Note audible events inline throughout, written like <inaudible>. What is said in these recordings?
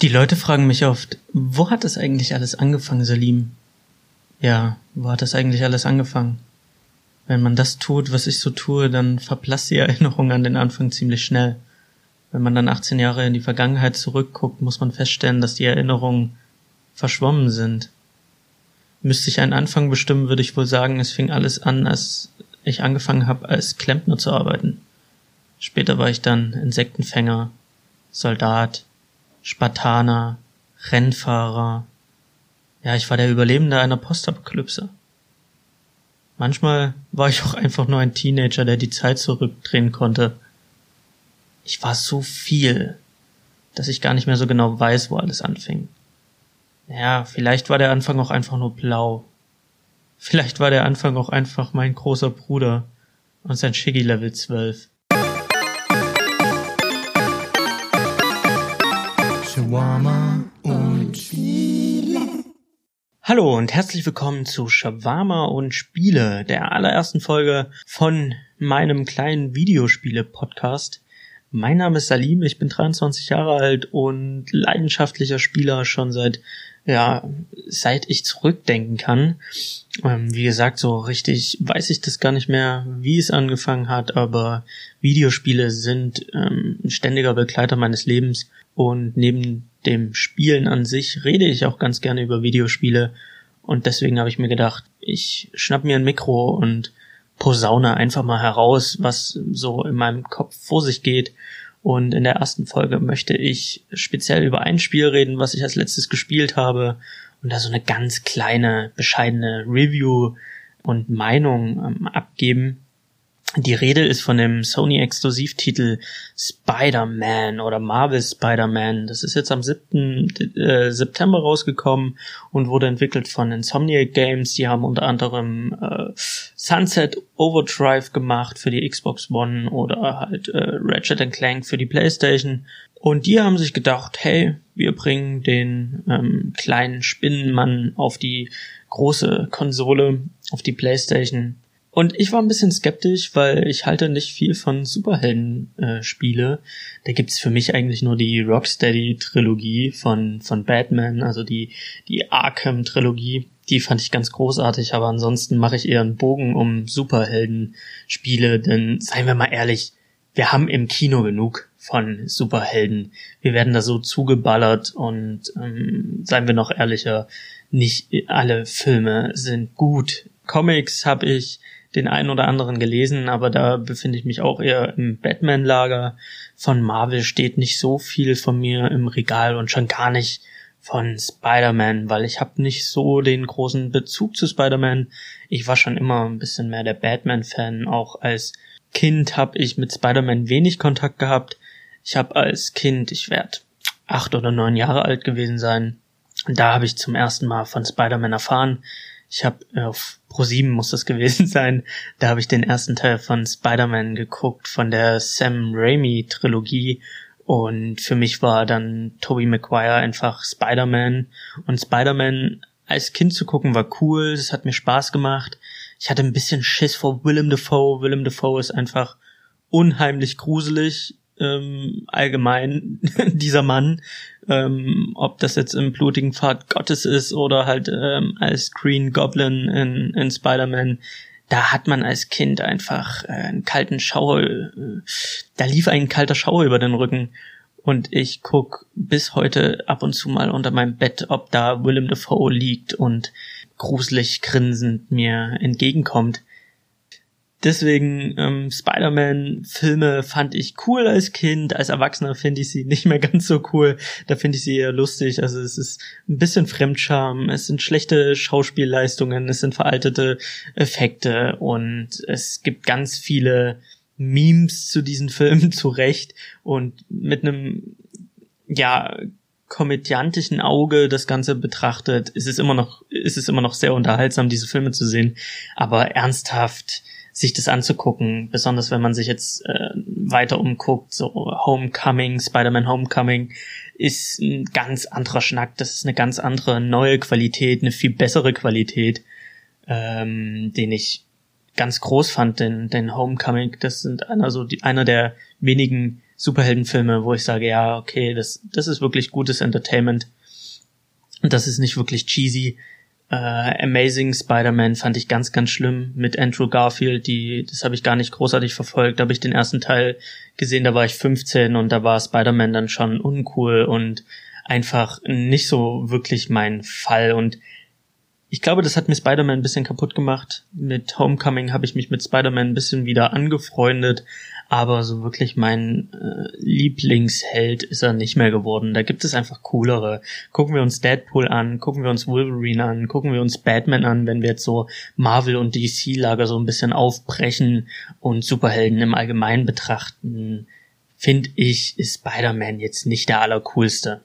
Die Leute fragen mich oft, wo hat das eigentlich alles angefangen, Salim? Ja, wo hat das eigentlich alles angefangen? Wenn man das tut, was ich so tue, dann verblasst die Erinnerung an den Anfang ziemlich schnell. Wenn man dann 18 Jahre in die Vergangenheit zurückguckt, muss man feststellen, dass die Erinnerungen verschwommen sind. Müsste ich einen Anfang bestimmen, würde ich wohl sagen, es fing alles an, als ich angefangen habe, als Klempner zu arbeiten. Später war ich dann Insektenfänger, Soldat, Spartaner, Rennfahrer. Ja, ich war der Überlebende einer Postapokalypse. Manchmal war ich auch einfach nur ein Teenager, der die Zeit zurückdrehen konnte. Ich war so viel, dass ich gar nicht mehr so genau weiß, wo alles anfing. Ja, vielleicht war der Anfang auch einfach nur blau. Vielleicht war der Anfang auch einfach mein großer Bruder und sein Shiggy Level 12. Shawarma und Spiele. Hallo und herzlich willkommen zu Shawarma und Spiele, der allerersten Folge von meinem kleinen Videospiele-Podcast. Mein Name ist Salim, ich bin 23 Jahre alt und leidenschaftlicher Spieler schon seit, ja, seit ich zurückdenken kann. Ähm, wie gesagt, so richtig weiß ich das gar nicht mehr, wie es angefangen hat, aber Videospiele sind ähm, ein ständiger Begleiter meines Lebens und neben dem Spielen an sich rede ich auch ganz gerne über Videospiele. Und deswegen habe ich mir gedacht, ich schnapp mir ein Mikro und posaune einfach mal heraus, was so in meinem Kopf vor sich geht. Und in der ersten Folge möchte ich speziell über ein Spiel reden, was ich als letztes gespielt habe. Und da so eine ganz kleine, bescheidene Review und Meinung ähm, abgeben. Die Rede ist von dem Sony-Exklusivtitel Spider-Man oder Marvel Spider-Man. Das ist jetzt am 7. Äh, September rausgekommen und wurde entwickelt von Insomniac Games. Die haben unter anderem äh, Sunset Overdrive gemacht für die Xbox One oder halt äh, Ratchet Clank für die PlayStation. Und die haben sich gedacht, hey, wir bringen den ähm, kleinen Spinnenmann auf die große Konsole, auf die PlayStation und ich war ein bisschen skeptisch, weil ich halte nicht viel von Superhelden-Spiele. Äh, da gibt's für mich eigentlich nur die Rocksteady-Trilogie von, von Batman, also die, die Arkham-Trilogie. Die fand ich ganz großartig, aber ansonsten mache ich eher einen Bogen um Superhelden-Spiele, denn seien wir mal ehrlich, wir haben im Kino genug von Superhelden. Wir werden da so zugeballert und ähm, seien wir noch ehrlicher, nicht alle Filme sind gut. Comics habe ich den einen oder anderen gelesen, aber da befinde ich mich auch eher im Batman-Lager. Von Marvel steht nicht so viel von mir im Regal und schon gar nicht von Spider-Man, weil ich habe nicht so den großen Bezug zu Spider-Man. Ich war schon immer ein bisschen mehr der Batman-Fan. Auch als Kind habe ich mit Spider-Man wenig Kontakt gehabt. Ich habe als Kind, ich werde acht oder neun Jahre alt gewesen sein, da habe ich zum ersten Mal von Spider-Man erfahren. Ich habe äh, auf Pro7 muss das <laughs> gewesen sein. Da habe ich den ersten Teil von Spider-Man geguckt, von der Sam Raimi Trilogie. Und für mich war dann Tobey Maguire einfach Spider-Man. Und Spider-Man als Kind zu gucken war cool. Es hat mir Spaß gemacht. Ich hatte ein bisschen Schiss vor Willem Dafoe. Willem Dafoe ist einfach unheimlich gruselig ähm, allgemein <laughs> dieser Mann, ähm, ob das jetzt im blutigen Pfad Gottes ist oder halt ähm, als Green Goblin in, in Spider-Man, da hat man als Kind einfach äh, einen kalten Schauer, äh, da lief ein kalter Schauer über den Rücken. Und ich guck bis heute ab und zu mal unter meinem Bett, ob da Willem Dafoe liegt und gruselig grinsend mir entgegenkommt. Deswegen ähm, Spider-Man-Filme fand ich cool als Kind. Als Erwachsener finde ich sie <laughs> nicht mehr ganz so cool. Da finde ich sie eher lustig. Also es ist ein bisschen Fremdscham. Es sind schlechte Schauspielleistungen. Es sind veraltete Effekte. Und es gibt ganz viele Memes zu diesen Filmen <laughs> zurecht. Und mit einem, ja, komödiantischen Auge das Ganze betrachtet, ist es immer noch, ist es immer noch sehr unterhaltsam, diese Filme zu sehen. Aber ernsthaft, sich das anzugucken, besonders wenn man sich jetzt äh, weiter umguckt, so Homecoming, Spider-Man Homecoming ist ein ganz anderer Schnack, das ist eine ganz andere neue Qualität, eine viel bessere Qualität, ähm, den ich ganz groß fand, den, den Homecoming, das sind einer so die, einer der wenigen Superheldenfilme, wo ich sage, ja, okay, das, das ist wirklich gutes Entertainment. Und das ist nicht wirklich cheesy. Äh, Amazing Spider-Man fand ich ganz, ganz schlimm mit Andrew Garfield. Die, das habe ich gar nicht großartig verfolgt. Da habe ich den ersten Teil gesehen, da war ich 15 und da war Spider-Man dann schon uncool und einfach nicht so wirklich mein Fall. Und ich glaube, das hat mir Spider-Man ein bisschen kaputt gemacht. Mit Homecoming habe ich mich mit Spider-Man ein bisschen wieder angefreundet, aber so wirklich mein äh, Lieblingsheld ist er nicht mehr geworden. Da gibt es einfach coolere. Gucken wir uns Deadpool an, gucken wir uns Wolverine an, gucken wir uns Batman an, wenn wir jetzt so Marvel und DC-Lager so ein bisschen aufbrechen und Superhelden im Allgemeinen betrachten, finde ich, ist Spider-Man jetzt nicht der allercoolste.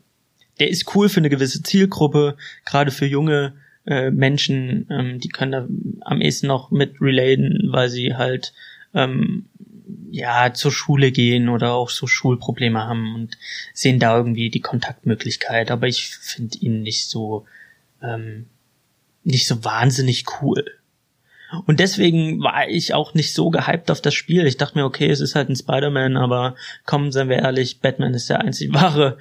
Der ist cool für eine gewisse Zielgruppe, gerade für junge äh, Menschen, ähm, die können da am ehesten noch mit relaten, weil sie halt ähm, ja zur Schule gehen oder auch so Schulprobleme haben und sehen da irgendwie die Kontaktmöglichkeit. Aber ich finde ihn nicht so ähm, nicht so wahnsinnig cool. Und deswegen war ich auch nicht so gehypt auf das Spiel. Ich dachte mir, okay, es ist halt ein Spider-Man, aber kommen, seien wir ehrlich, Batman ist der einzig wahre.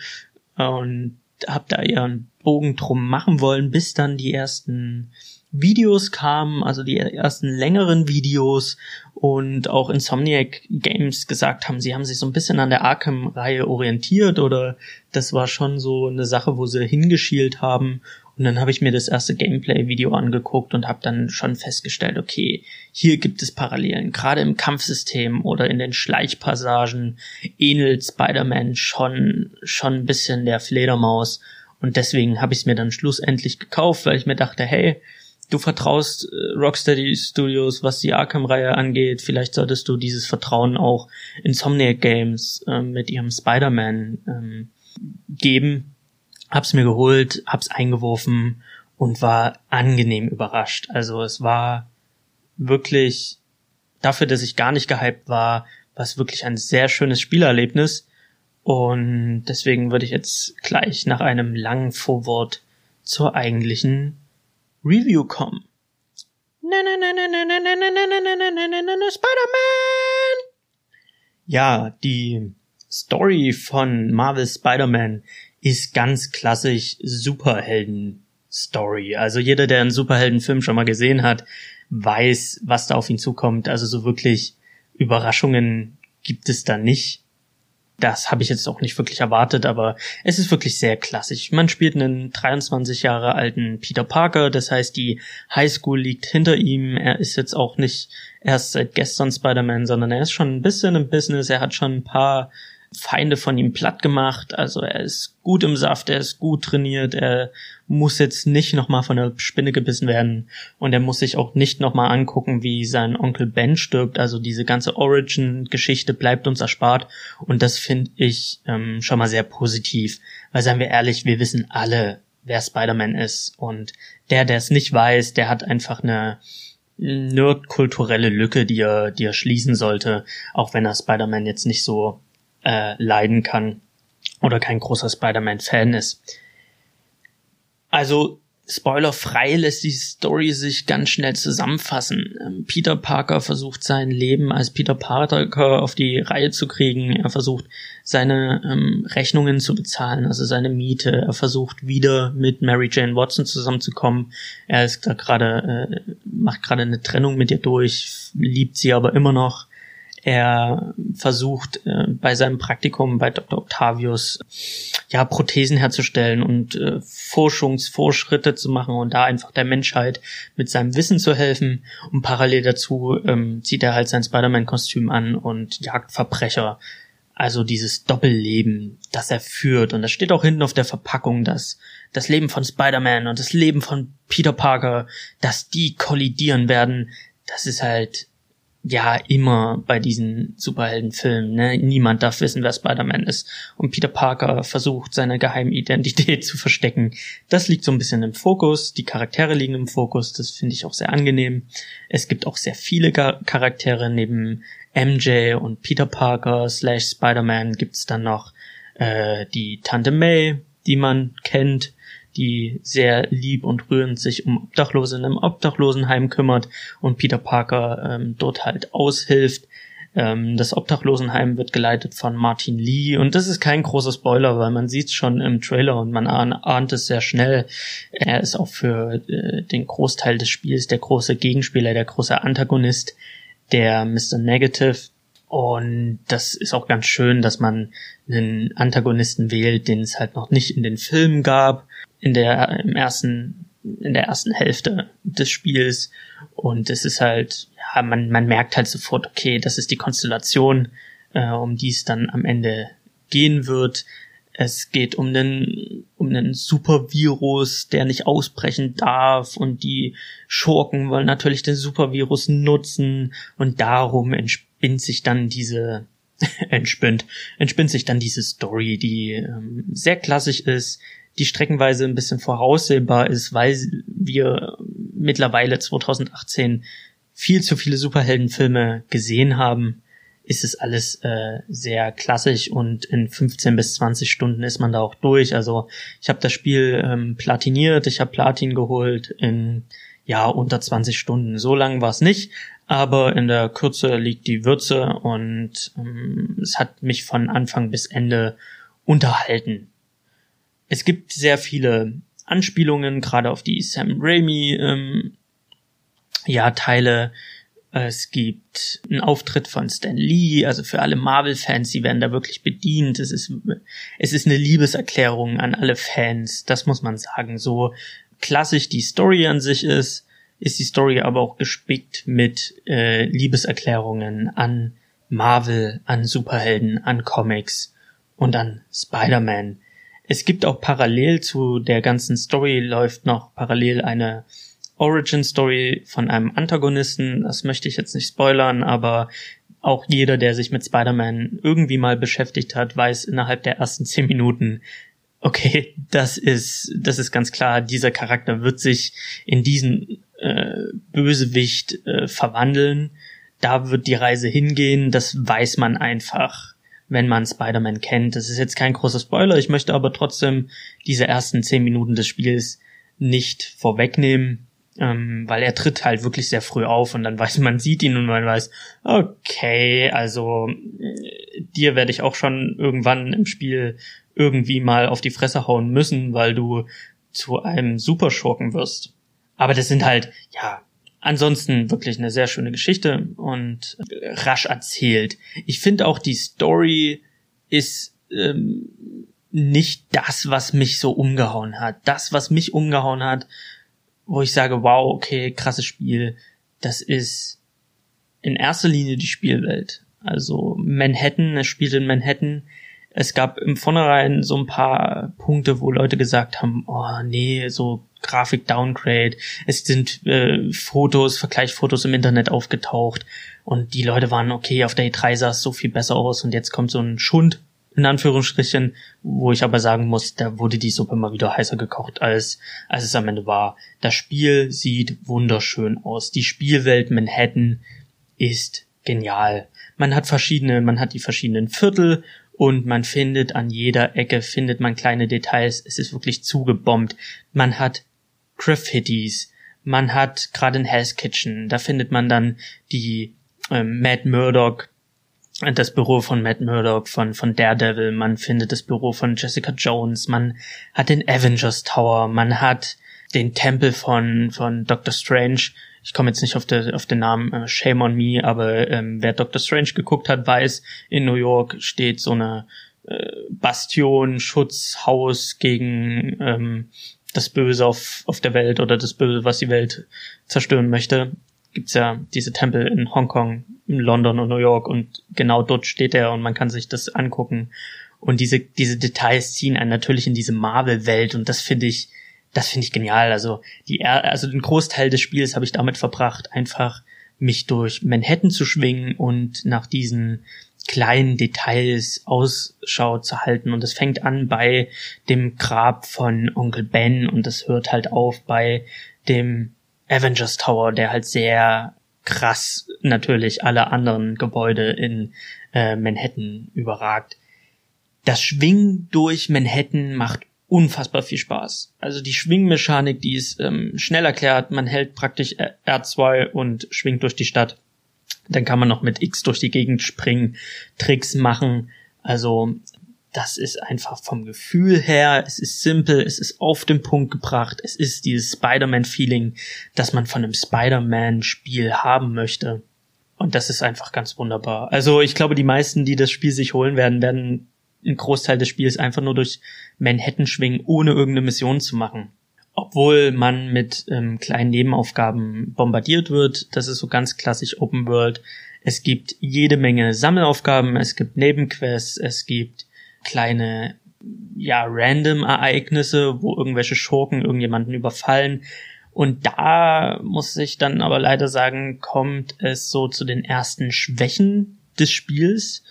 Und hab da einen Bogen drum machen wollen, bis dann die ersten Videos kamen, also die ersten längeren Videos und auch Insomniac Games gesagt haben, sie haben sich so ein bisschen an der Arkham-Reihe orientiert oder das war schon so eine Sache, wo sie hingeschielt haben und dann habe ich mir das erste Gameplay-Video angeguckt und habe dann schon festgestellt, okay, hier gibt es Parallelen. Gerade im Kampfsystem oder in den Schleichpassagen ähnelt Spider-Man schon, schon ein bisschen der Fledermaus. Und deswegen habe ich es mir dann schlussendlich gekauft, weil ich mir dachte, hey, du vertraust äh, Rocksteady Studios, was die Arkham-Reihe angeht. Vielleicht solltest du dieses Vertrauen auch Insomniac Games äh, mit ihrem Spider-Man ähm, geben hab's mir geholt, hab's eingeworfen und war angenehm überrascht. Also es war wirklich dafür, dass ich gar nicht gehypt war, war es wirklich ein sehr schönes Spielerlebnis. Und deswegen würde ich jetzt gleich nach einem langen Vorwort zur eigentlichen Review kommen. Spider-Man! Ja, die Story von Marvel Spider-Man ist ganz klassisch Superhelden-Story. Also jeder, der einen Superheldenfilm schon mal gesehen hat, weiß, was da auf ihn zukommt. Also so wirklich Überraschungen gibt es da nicht. Das habe ich jetzt auch nicht wirklich erwartet, aber es ist wirklich sehr klassisch. Man spielt einen 23 Jahre alten Peter Parker, das heißt, die Highschool liegt hinter ihm. Er ist jetzt auch nicht erst seit gestern Spider-Man, sondern er ist schon ein bisschen im Business. Er hat schon ein paar Feinde von ihm platt gemacht. Also er ist gut im Saft, er ist gut trainiert, er muss jetzt nicht nochmal von der Spinne gebissen werden und er muss sich auch nicht nochmal angucken, wie sein Onkel Ben stirbt. Also diese ganze Origin-Geschichte bleibt uns erspart und das finde ich ähm, schon mal sehr positiv. Weil seien wir ehrlich, wir wissen alle, wer Spider-Man ist und der, der es nicht weiß, der hat einfach eine nerdkulturelle Lücke, die er, die er schließen sollte, auch wenn er Spider-Man jetzt nicht so äh, leiden kann oder kein großer Spider-Man-Fan ist. Also spoilerfrei lässt die Story sich ganz schnell zusammenfassen. Ähm, Peter Parker versucht sein Leben als Peter Parker auf die Reihe zu kriegen. Er versucht seine ähm, Rechnungen zu bezahlen, also seine Miete. Er versucht wieder mit Mary Jane Watson zusammenzukommen. Er ist da gerade äh, macht gerade eine Trennung mit ihr durch, liebt sie aber immer noch. Er versucht äh, bei seinem Praktikum bei Dr. Octavius ja Prothesen herzustellen und äh, Forschungsvorschritte zu machen und da einfach der Menschheit mit seinem Wissen zu helfen. Und parallel dazu ähm, zieht er halt sein Spider-Man-Kostüm an und jagt Verbrecher. Also dieses Doppelleben, das er führt. Und das steht auch hinten auf der Verpackung, dass das Leben von Spider-Man und das Leben von Peter Parker, dass die kollidieren werden. Das ist halt ja immer bei diesen Superheldenfilmen. Ne? Niemand darf wissen, wer Spider-Man ist. Und Peter Parker versucht, seine geheime Identität <laughs> zu verstecken. Das liegt so ein bisschen im Fokus. Die Charaktere liegen im Fokus. Das finde ich auch sehr angenehm. Es gibt auch sehr viele Charaktere. Neben MJ und Peter Parker slash Spider-Man gibt's dann noch äh, die Tante May, die man kennt die sehr lieb und rührend sich um Obdachlose in einem Obdachlosenheim kümmert und Peter Parker ähm, dort halt aushilft. Ähm, das Obdachlosenheim wird geleitet von Martin Lee und das ist kein großer Spoiler, weil man sieht es schon im Trailer und man ahnt es sehr schnell. Er ist auch für äh, den Großteil des Spiels der große Gegenspieler, der große Antagonist, der Mr. Negative. Und das ist auch ganz schön, dass man einen Antagonisten wählt, den es halt noch nicht in den Filmen gab. In der, im ersten in der ersten Hälfte des Spiels. Und es ist halt, ja, man, man merkt halt sofort, okay, das ist die Konstellation, äh, um die es dann am Ende gehen wird. Es geht um einen, um einen Supervirus, der nicht ausbrechen darf und die Schurken wollen natürlich den Supervirus nutzen und darum entspinnt sich dann diese, <laughs> entspinnt, entspinnt sich dann diese Story, die ähm, sehr klassisch ist, die streckenweise ein bisschen voraussehbar ist, weil wir mittlerweile 2018 viel zu viele Superheldenfilme gesehen haben, ist es alles äh, sehr klassisch und in 15 bis 20 Stunden ist man da auch durch. Also ich habe das Spiel ähm, platiniert, ich habe Platin geholt in ja unter 20 Stunden. So lang war es nicht, aber in der Kürze liegt die Würze und ähm, es hat mich von Anfang bis Ende unterhalten. Es gibt sehr viele Anspielungen, gerade auf die Sam Raimi ähm, ja, Teile. Es gibt einen Auftritt von Stan Lee, also für alle Marvel-Fans, die werden da wirklich bedient. Es ist, es ist eine Liebeserklärung an alle Fans, das muss man sagen. So klassisch die Story an sich ist, ist die Story aber auch gespickt mit äh, Liebeserklärungen an Marvel, an Superhelden, an Comics und an Spider-Man. Es gibt auch parallel zu der ganzen Story läuft noch parallel eine Origin Story von einem Antagonisten. Das möchte ich jetzt nicht spoilern, aber auch jeder, der sich mit Spider-Man irgendwie mal beschäftigt hat, weiß innerhalb der ersten zehn Minuten, okay, das ist, das ist ganz klar, dieser Charakter wird sich in diesen äh, Bösewicht äh, verwandeln. Da wird die Reise hingehen, das weiß man einfach wenn man Spider-Man kennt. Das ist jetzt kein großer Spoiler, ich möchte aber trotzdem diese ersten zehn Minuten des Spiels nicht vorwegnehmen, ähm, weil er tritt halt wirklich sehr früh auf und dann <laughs> weiß man sieht ihn und man weiß, okay, also äh, dir werde ich auch schon irgendwann im Spiel irgendwie mal auf die Fresse hauen müssen, weil du zu einem Superschurken wirst. Aber das sind halt, ja, Ansonsten wirklich eine sehr schöne Geschichte und rasch erzählt. Ich finde auch die Story ist ähm, nicht das, was mich so umgehauen hat. Das, was mich umgehauen hat, wo ich sage, wow, okay, krasses Spiel, das ist in erster Linie die Spielwelt. Also Manhattan, es spielt in Manhattan. Es gab im Vornherein so ein paar Punkte, wo Leute gesagt haben, oh nee, so Grafik-Downgrade. Es sind äh, Fotos, Vergleichsfotos im Internet aufgetaucht und die Leute waren, okay, auf der E3 sah es so viel besser aus und jetzt kommt so ein Schund, in Anführungsstrichen, wo ich aber sagen muss, da wurde die Suppe mal wieder heißer gekocht, als, als es am Ende war. Das Spiel sieht wunderschön aus. Die Spielwelt Manhattan ist genial. Man hat verschiedene, man hat die verschiedenen Viertel und man findet an jeder Ecke findet man kleine Details. Es ist wirklich zugebombt. Man hat Graffitis. Man hat gerade in Hell's Kitchen, da findet man dann die ähm, Matt Murdock, das Büro von Matt Murdock, von, von Daredevil, man findet das Büro von Jessica Jones, man hat den Avengers Tower, man hat den Tempel von, von Doctor Strange. Ich komme jetzt nicht auf, der, auf den Namen, äh, shame on me, aber ähm, wer Doctor Strange geguckt hat, weiß, in New York steht so eine äh, Bastion, Schutzhaus gegen ähm, das Böse auf, auf der Welt oder das Böse, was die Welt zerstören möchte, gibt's ja diese Tempel in Hongkong, in London und New York und genau dort steht er und man kann sich das angucken. Und diese, diese Details ziehen einen natürlich in diese Marvel-Welt und das finde ich, das finde ich genial. Also die, also den Großteil des Spiels habe ich damit verbracht, einfach mich durch Manhattan zu schwingen und nach diesen kleinen Details Ausschau zu halten. Und es fängt an bei dem Grab von Onkel Ben und es hört halt auf bei dem Avengers Tower, der halt sehr krass natürlich alle anderen Gebäude in äh, Manhattan überragt. Das Schwingen durch Manhattan macht unfassbar viel Spaß. Also die Schwingmechanik, die ist ähm, schnell erklärt. Man hält praktisch R2 und schwingt durch die Stadt. Dann kann man noch mit X durch die Gegend springen, Tricks machen. Also das ist einfach vom Gefühl her, es ist simpel, es ist auf den Punkt gebracht, es ist dieses Spider-Man-Feeling, das man von einem Spider-Man-Spiel haben möchte. Und das ist einfach ganz wunderbar. Also ich glaube, die meisten, die das Spiel sich holen werden, werden einen Großteil des Spiels einfach nur durch Manhattan schwingen, ohne irgendeine Mission zu machen. Obwohl man mit ähm, kleinen Nebenaufgaben bombardiert wird, das ist so ganz klassisch Open World. Es gibt jede Menge Sammelaufgaben, es gibt Nebenquests, es gibt kleine, ja, random Ereignisse, wo irgendwelche Schurken irgendjemanden überfallen. Und da muss ich dann aber leider sagen, kommt es so zu den ersten Schwächen des Spiels.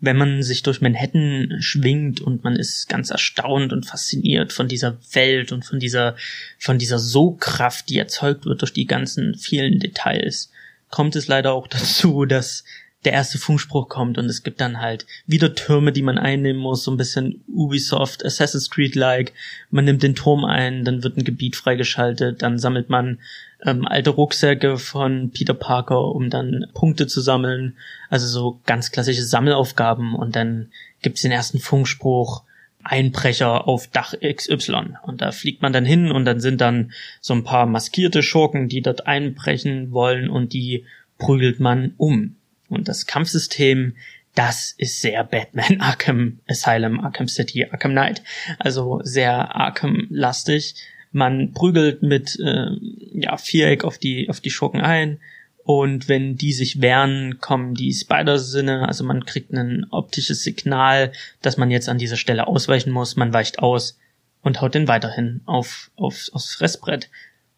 Wenn man sich durch Manhattan schwingt und man ist ganz erstaunt und fasziniert von dieser Welt und von dieser, von dieser Sogkraft, die erzeugt wird durch die ganzen vielen Details, kommt es leider auch dazu, dass der erste Funkspruch kommt und es gibt dann halt wieder Türme, die man einnehmen muss, so ein bisschen Ubisoft, Assassin's Creed-like. Man nimmt den Turm ein, dann wird ein Gebiet freigeschaltet, dann sammelt man ähm, alte Rucksäcke von Peter Parker, um dann Punkte zu sammeln. Also so ganz klassische Sammelaufgaben und dann gibt's den ersten Funkspruch. Einbrecher auf Dach XY. Und da fliegt man dann hin und dann sind dann so ein paar maskierte Schurken, die dort einbrechen wollen und die prügelt man um. Und das Kampfsystem, das ist sehr Batman <laughs> Arkham Asylum, Arkham City, Arkham Knight. Also sehr Arkham-lastig. Man prügelt mit äh, ja, Viereck auf die, auf die Schurken ein. Und wenn die sich wehren, kommen die Spider-Sinne, also man kriegt ein optisches Signal, dass man jetzt an dieser Stelle ausweichen muss, man weicht aus und haut den weiterhin auf, auf, aufs Fressbrett.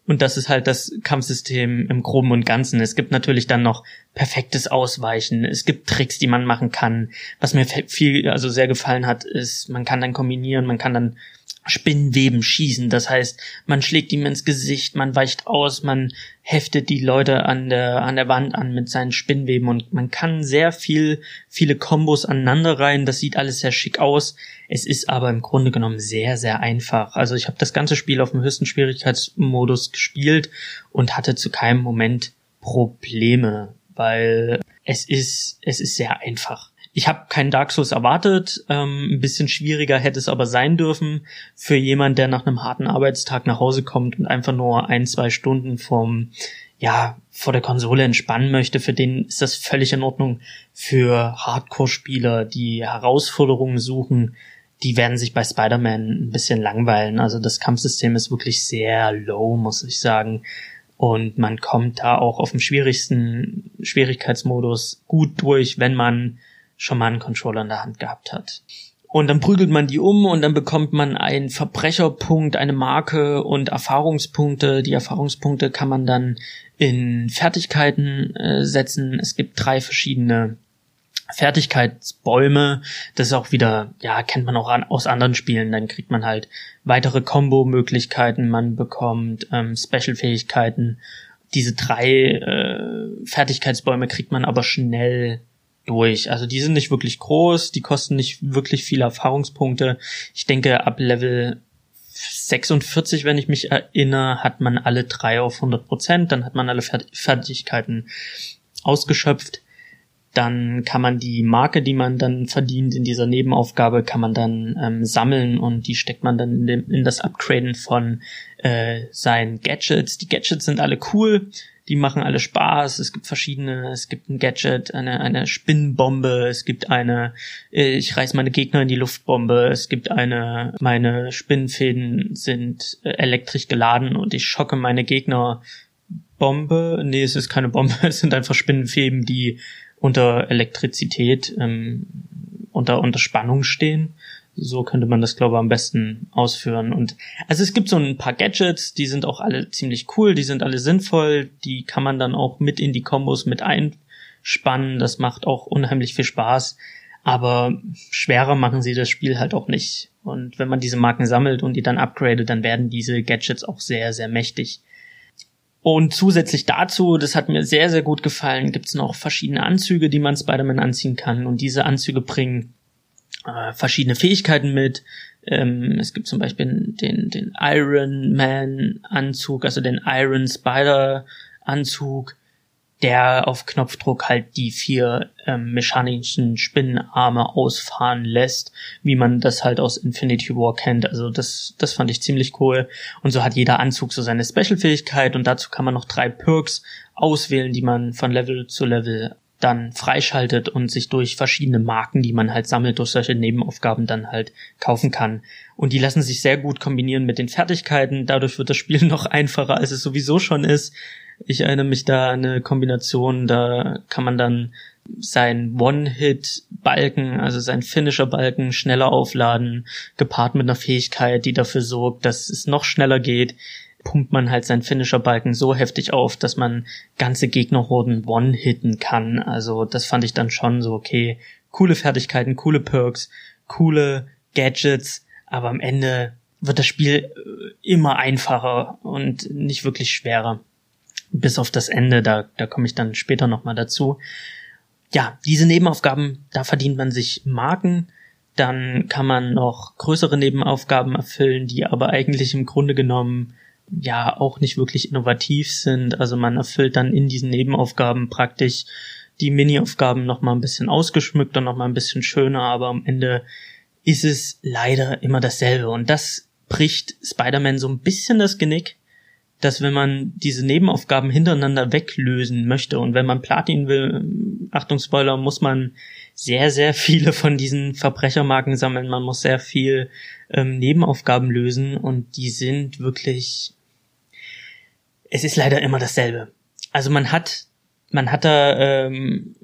Und das ist halt das Kampfsystem im Groben und Ganzen. Es gibt natürlich dann noch perfektes Ausweichen. Es gibt Tricks, die man machen kann. Was mir viel, also sehr gefallen hat, ist, man kann dann kombinieren, man kann dann Spinnweben schießen. Das heißt, man schlägt ihm ins Gesicht, man weicht aus, man heftet die Leute an der, an der Wand an mit seinen Spinnweben und man kann sehr viel, viele Kombos aneinander rein. Das sieht alles sehr schick aus. Es ist aber im Grunde genommen sehr, sehr einfach. Also ich habe das ganze Spiel auf dem höchsten Schwierigkeitsmodus gespielt und hatte zu keinem Moment Probleme, weil es ist, es ist sehr einfach. Ich habe keinen Dark Souls erwartet. Ähm, ein bisschen schwieriger hätte es aber sein dürfen für jemand, der nach einem harten Arbeitstag nach Hause kommt und einfach nur ein, zwei Stunden vom, ja, vor der Konsole entspannen möchte. Für den ist das völlig in Ordnung. Für Hardcore-Spieler, die Herausforderungen suchen, die werden sich bei Spider-Man ein bisschen langweilen. Also das Kampfsystem ist wirklich sehr low, muss ich sagen. Und man kommt da auch auf dem schwierigsten Schwierigkeitsmodus gut durch, wenn man schon mal einen Controller in der Hand gehabt hat. Und dann prügelt man die um und dann bekommt man einen Verbrecherpunkt, eine Marke und Erfahrungspunkte. Die Erfahrungspunkte kann man dann in Fertigkeiten äh, setzen. Es gibt drei verschiedene Fertigkeitsbäume. Das ist auch wieder, ja, kennt man auch an, aus anderen Spielen. Dann kriegt man halt weitere Combo-Möglichkeiten. Man bekommt ähm, Special-Fähigkeiten. Diese drei äh, Fertigkeitsbäume kriegt man aber schnell durch. Also die sind nicht wirklich groß, die kosten nicht wirklich viele Erfahrungspunkte. Ich denke, ab Level 46, wenn ich mich erinnere, hat man alle drei auf 100 Prozent, dann hat man alle Fertigkeiten ausgeschöpft. Dann kann man die Marke, die man dann verdient in dieser Nebenaufgabe, kann man dann ähm, sammeln und die steckt man dann in, dem, in das Upgraden von äh, seinen Gadgets. Die Gadgets sind alle cool die machen alle Spaß. Es gibt verschiedene, es gibt ein Gadget, eine, eine Spinnenbombe, es gibt eine, äh, ich reiß meine Gegner in die Luftbombe, es gibt eine, meine Spinnenfäden sind äh, elektrisch geladen und ich schocke meine Gegner Bombe. Nee, es ist keine Bombe, <laughs> es sind einfach Spinnenfäden, die unter Elektrizität, ähm, unter, unter Spannung stehen. So könnte man das, glaube ich, am besten ausführen. Und also es gibt so ein paar Gadgets, die sind auch alle ziemlich cool, die sind alle sinnvoll, die kann man dann auch mit in die Kombos mit einspannen. Das macht auch unheimlich viel Spaß. Aber schwerer machen sie das Spiel halt auch nicht. Und wenn man diese Marken sammelt und die dann upgradet, dann werden diese Gadgets auch sehr, sehr mächtig. Und zusätzlich dazu, das hat mir sehr, sehr gut gefallen, gibt's noch verschiedene Anzüge, die man Spider-Man anziehen kann. Und diese Anzüge bringen äh, verschiedene Fähigkeiten mit. Ähm, es gibt zum Beispiel den, den Iron Man Anzug, also den Iron Spider Anzug. der auf Knopfdruck halt die vier ähm, mechanischen Spinnenarme ausfahren lässt, wie man das halt aus Infinity War kennt. Also das, das fand ich ziemlich cool. Und so hat jeder Anzug so seine Special-Fähigkeit und dazu kann man noch drei Perks auswählen, die man von Level zu Level dann freischaltet und sich durch verschiedene Marken, die man halt sammelt, durch solche Nebenaufgaben dann halt kaufen kann. Und die lassen sich sehr gut kombinieren mit den Fertigkeiten. Dadurch wird das Spiel <laughs> noch einfacher, als es sowieso schon ist. Ich erinnere mich da an eine Kombination, da kann man dann sein One-Hit-Balken, also sein Finisher-Balken schneller aufladen, gepaart mit einer Fähigkeit, die dafür sorgt, dass es noch schneller geht, pumpt man halt seinen Finisher-Balken so heftig auf, dass man ganze Gegnerhorden One-Hitten kann. Also das fand ich dann schon so, okay, coole Fertigkeiten, coole Perks, coole Gadgets, aber am Ende wird das Spiel äh, immer einfacher und nicht wirklich schwerer bis auf das Ende, da, da komme ich dann später nochmal dazu. Ja, diese Nebenaufgaben, da verdient man sich Marken, dann kann man noch größere Nebenaufgaben erfüllen, die aber eigentlich im Grunde genommen ja auch nicht wirklich innovativ sind. Also man erfüllt dann in diesen Nebenaufgaben praktisch die Mini-Aufgaben nochmal ein bisschen ausgeschmückt und nochmal ein bisschen schöner, aber am Ende ist es leider immer dasselbe. Und das bricht Spider-Man so ein bisschen das Genick, dass wenn man diese Nebenaufgaben hintereinander weglösen möchte und wenn man Platin will, Achtung Spoiler, muss man sehr, sehr viele von diesen Verbrechermarken sammeln. Man muss sehr viel ähm, Nebenaufgaben lösen und die sind wirklich, es ist leider immer dasselbe. Also man hat, man hat da ähm,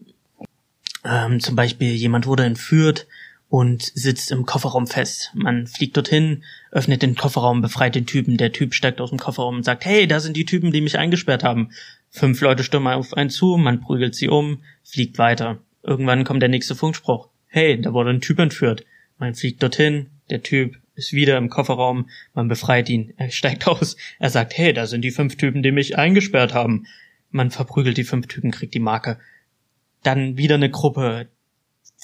ähm, zum Beispiel jemand wurde entführt, und sitzt im Kofferraum fest. Man fliegt dorthin, öffnet den Kofferraum, befreit den Typen. Der Typ steigt aus dem Kofferraum und sagt, hey, da sind die Typen, die mich eingesperrt haben. Fünf Leute stürmen auf einen zu, man prügelt sie um, fliegt weiter. Irgendwann kommt der nächste Funkspruch. Hey, da wurde ein Typ entführt. Man fliegt dorthin, der Typ ist wieder im Kofferraum, man befreit ihn, er steigt aus, er sagt, hey, da sind die fünf Typen, die mich eingesperrt haben. Man verprügelt die fünf Typen, kriegt die Marke. Dann wieder eine Gruppe,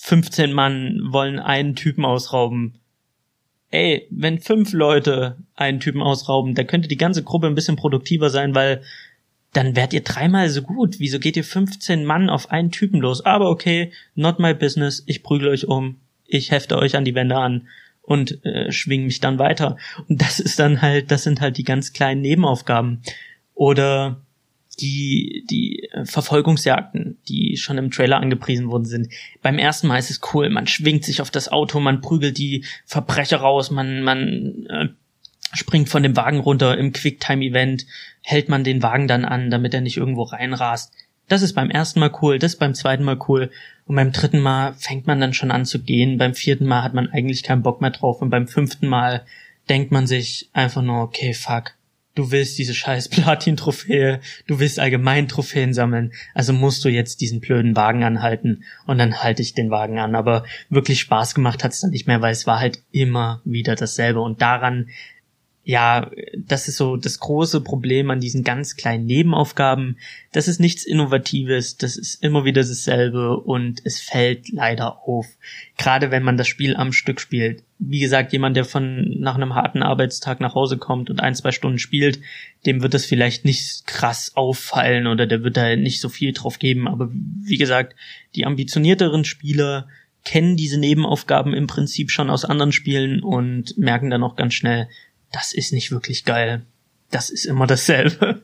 15 Mann wollen einen Typen ausrauben. Ey, wenn fünf Leute einen Typen ausrauben, dann könnte die ganze Gruppe ein bisschen produktiver sein, weil dann wärt ihr dreimal so gut. Wieso geht ihr 15 Mann auf einen Typen los? Aber okay, not my business. Ich prügel euch um. Ich hefte euch an die Wände an und äh, schwing mich dann weiter. Und das ist dann halt, das sind halt die ganz kleinen Nebenaufgaben. Oder die, die äh, Verfolgungsjagden, die schon im Trailer angepriesen worden sind. Beim ersten Mal ist es cool, man schwingt sich auf das Auto, man prügelt die Verbrecher raus, man, man äh, springt von dem Wagen runter im Quicktime-Event, hält man den Wagen dann an, damit er nicht irgendwo reinrast. Das ist beim ersten Mal cool, das ist beim zweiten Mal cool. Und beim dritten Mal fängt man dann schon an zu gehen, beim vierten Mal hat man eigentlich keinen Bock mehr drauf. Und beim fünften Mal denkt man sich einfach nur, okay, fuck, du willst diese scheiß <laughs> Platin-Trophäe, du willst allgemein Trophäen sammeln, also musst du jetzt diesen blöden Wagen anhalten. Und dann halte ich den Wagen an. Aber wirklich Spaß gemacht hat's dann nicht mehr, weil es war halt immer wieder dasselbe. Und daran ja, das ist so das große Problem an diesen ganz kleinen Nebenaufgaben. Das ist nichts Innovatives, das ist immer wieder dasselbe und es fällt leider auf. Gerade wenn man das Spiel am Stück spielt. Wie gesagt, jemand, der von nach einem harten Arbeitstag nach Hause kommt und ein, zwei Stunden spielt, dem wird das vielleicht nicht krass auffallen oder der wird da nicht so viel drauf geben. Aber wie gesagt, die ambitionierteren Spieler kennen diese Nebenaufgaben im Prinzip schon aus anderen Spielen und merken dann auch ganz schnell, das ist nicht wirklich geil. Das ist immer dasselbe.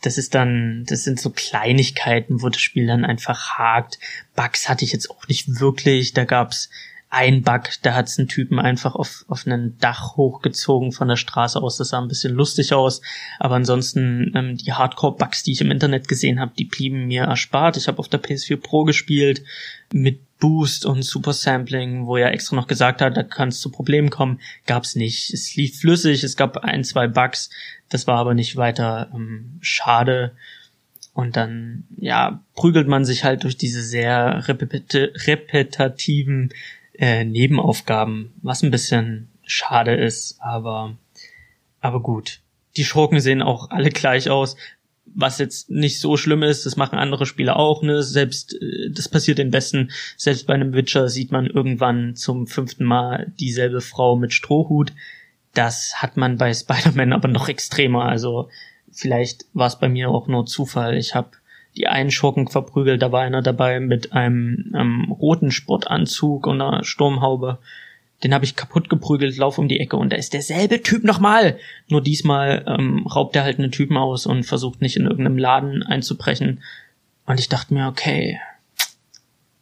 Das ist dann, das sind so Kleinigkeiten, wo das Spiel dann einfach hakt. Bugs hatte ich jetzt auch nicht wirklich. Da gab's ein Bug, da hat's einen Typen einfach auf, auf einen Dach hochgezogen von der Straße aus. Das sah ein bisschen lustig aus. Aber ansonsten, ähm, die Hardcore-Bugs, die ich im Internet gesehen habe, die blieben mir erspart. Ich habe auf der PS4 Pro gespielt mit Boost und Super Sampling, wo er extra noch gesagt hat, da kann es zu Problemen kommen, gab's nicht. Es lief flüssig, es gab ein, zwei Bugs, das war aber nicht weiter ähm, schade. Und dann, ja, prügelt man sich halt durch diese sehr repet repetitiven äh, Nebenaufgaben, was ein bisschen schade ist, aber, aber gut. Die Schurken sehen auch alle gleich aus was jetzt nicht so schlimm ist, das machen andere Spieler auch, ne? Selbst äh, das passiert den Besten. Selbst bei einem Witcher sieht man irgendwann zum fünften Mal dieselbe Frau mit Strohhut. Das hat man bei Spider-Man aber noch extremer. Also vielleicht war es bei mir auch nur Zufall. Ich habe die einen Schurken verprügelt. Da war einer dabei mit einem ähm, roten Sportanzug und einer Sturmhaube. Den habe ich kaputt geprügelt, lauf um die Ecke und da ist derselbe Typ nochmal. Nur diesmal ähm, raubt er halt einen Typen aus und versucht nicht in irgendeinem Laden einzubrechen. Und ich dachte mir, okay,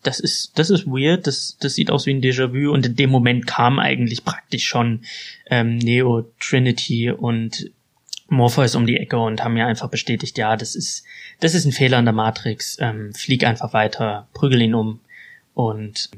das ist, das ist weird, das, das sieht aus wie ein Déjà-vu und in dem Moment kam eigentlich praktisch schon ähm, Neo, Trinity und Morpheus um die Ecke und haben mir einfach bestätigt, ja, das ist, das ist ein Fehler in der Matrix, ähm, flieg einfach weiter, prügel ihn um und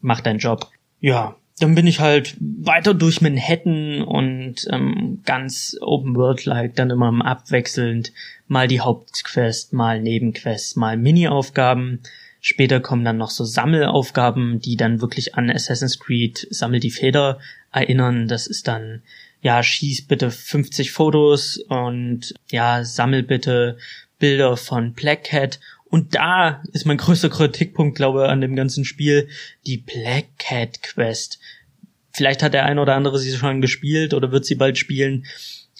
mach deinen Job. Ja, dann bin ich halt weiter durch Manhattan und ähm, ganz Open World-like, dann immer abwechselnd mal die Hauptquest, mal Nebenquests, mal Mini-Aufgaben. Später kommen dann noch so Sammelaufgaben, die dann wirklich an Assassin's Creed Sammel die Feder erinnern. Das ist dann, ja, schieß bitte 50 Fotos und ja, sammel bitte Bilder von Black Cat. Und da ist mein größter Kritikpunkt, glaube ich, an dem ganzen Spiel, die Black Cat Quest. Vielleicht hat der ein oder andere sie schon gespielt oder wird sie bald spielen.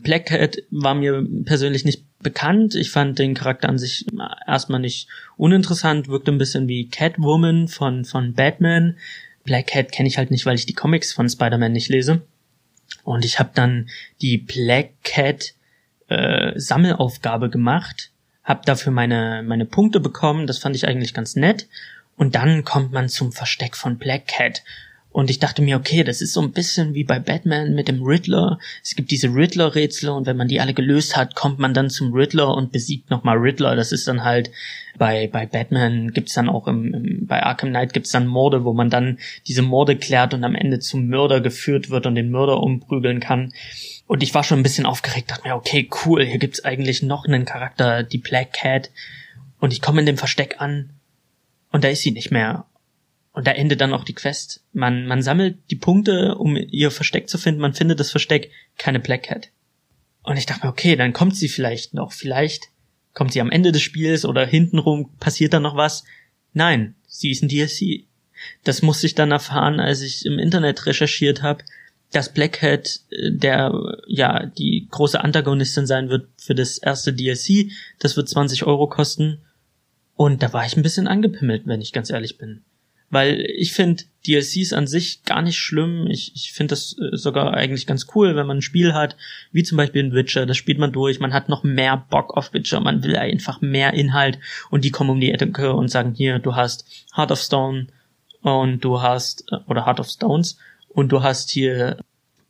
Black Cat war mir persönlich nicht bekannt. Ich fand den Charakter an sich erstmal nicht uninteressant, wirkte ein bisschen wie Catwoman von, von Batman. Black Cat kenne ich halt nicht, weil ich die Comics von Spider-Man nicht lese. Und ich habe dann die Black Cat äh, Sammelaufgabe gemacht, habe dafür meine, meine Punkte bekommen, das fand ich eigentlich ganz nett. Und dann kommt man zum Versteck von Black Cat. Und ich dachte mir, okay, das ist so ein bisschen wie bei Batman mit dem Riddler. Es gibt diese Riddler-Rätsel und wenn man die alle gelöst hat, kommt man dann zum Riddler und besiegt nochmal Riddler. Das ist dann halt bei, bei Batman gibt's dann auch im, im bei Arkham Knight gibt's dann Morde, wo man dann diese Morde klärt und am Ende zum Mörder geführt wird und den Mörder umprügeln kann. Und ich war schon ein bisschen aufgeregt, dachte mir, okay, cool, hier gibt's eigentlich noch einen Charakter, die Black Cat. Und ich komme in dem Versteck an und da ist sie nicht mehr. Und da endet dann auch die Quest. Man, man sammelt die Punkte, um ihr Versteck zu finden. Man findet das Versteck, keine Black Cat. Und ich dachte mir, okay, dann kommt sie vielleicht noch. Vielleicht kommt sie am Ende des Spiels oder hintenrum passiert dann noch was. Nein, sie ist ein DLC. Das musste ich dann erfahren, als ich im Internet recherchiert habe, dass Black Hat äh, der ja die große Antagonistin sein wird für das erste DLC. Das wird 20 Euro kosten. Und da war ich ein bisschen angepimmelt, wenn ich ganz ehrlich bin. Weil ich finde DLCs an sich gar nicht schlimm. Ich, ich finde das äh, sogar eigentlich ganz cool, wenn man ein Spiel hat, wie zum Beispiel ein Witcher, das spielt man durch, man hat noch mehr Bock auf Witcher, man will einfach mehr Inhalt und die kommen um die Ecke und sagen, hier, du hast Heart of Stone und du hast, äh, oder Heart of Stones und du hast hier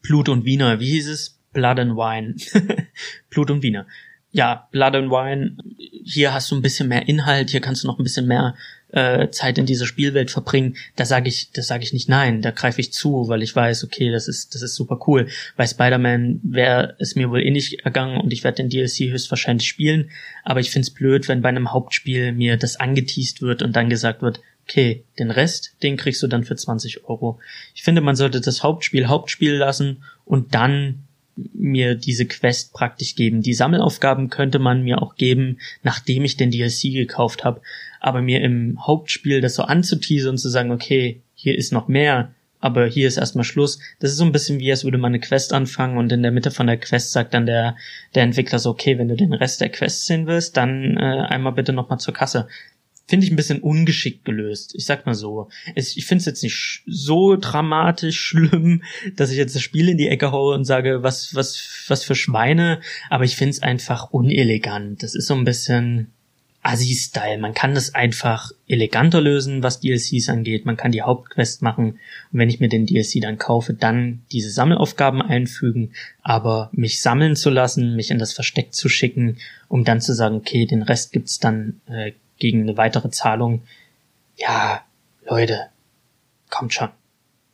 Blut und Wiener, wie hieß es? Blood and Wine. <laughs> Blut und Wiener. Ja, Blood and Wine, hier hast du ein bisschen mehr Inhalt, hier kannst du noch ein bisschen mehr äh, Zeit in dieser Spielwelt verbringen, da sage ich, das sage ich nicht nein, da greife ich zu, weil ich weiß, okay, das ist, das ist super cool. Bei Spider-Man wäre es mir wohl eh nicht ergangen und ich werde den DLC höchstwahrscheinlich spielen, aber ich find's blöd, wenn bei einem Hauptspiel mir das angeteased wird und dann gesagt wird, okay, den Rest, den kriegst du dann für 20 Euro. Ich finde, man sollte das Hauptspiel Hauptspiel lassen und dann mir diese Quest praktisch geben. Die Sammelaufgaben könnte man mir auch geben, nachdem ich den DLC gekauft habe. Aber mir im Hauptspiel das so anzuteasern und zu sagen, okay, hier ist noch mehr, aber hier ist erstmal Schluss. Das ist so ein bisschen wie, als würde man eine Quest anfangen und in der Mitte von der Quest sagt dann der, der Entwickler so, okay, wenn du den Rest der Quest sehen willst, dann äh, einmal bitte nochmal zur Kasse finde ich ein bisschen ungeschickt gelöst. Ich sag mal so. Es, ich finde es jetzt nicht so dramatisch <laughs> schlimm, dass ich jetzt das Spiel in die Ecke haue und sage, was, was, was für Schweine, aber ich finde es einfach unelegant. Das ist so ein bisschen Assi-Style. Man kann das einfach eleganter lösen, was DLCs angeht. Man kann die Hauptquest machen und wenn ich mir den DLC dann kaufe, dann diese Sammelaufgaben einfügen, aber mich sammeln zu lassen, mich in das Versteck zu schicken, um dann zu sagen, okay, den Rest gibt's dann äh, gegen eine weitere Zahlung. Ja, Leute, kommt schon.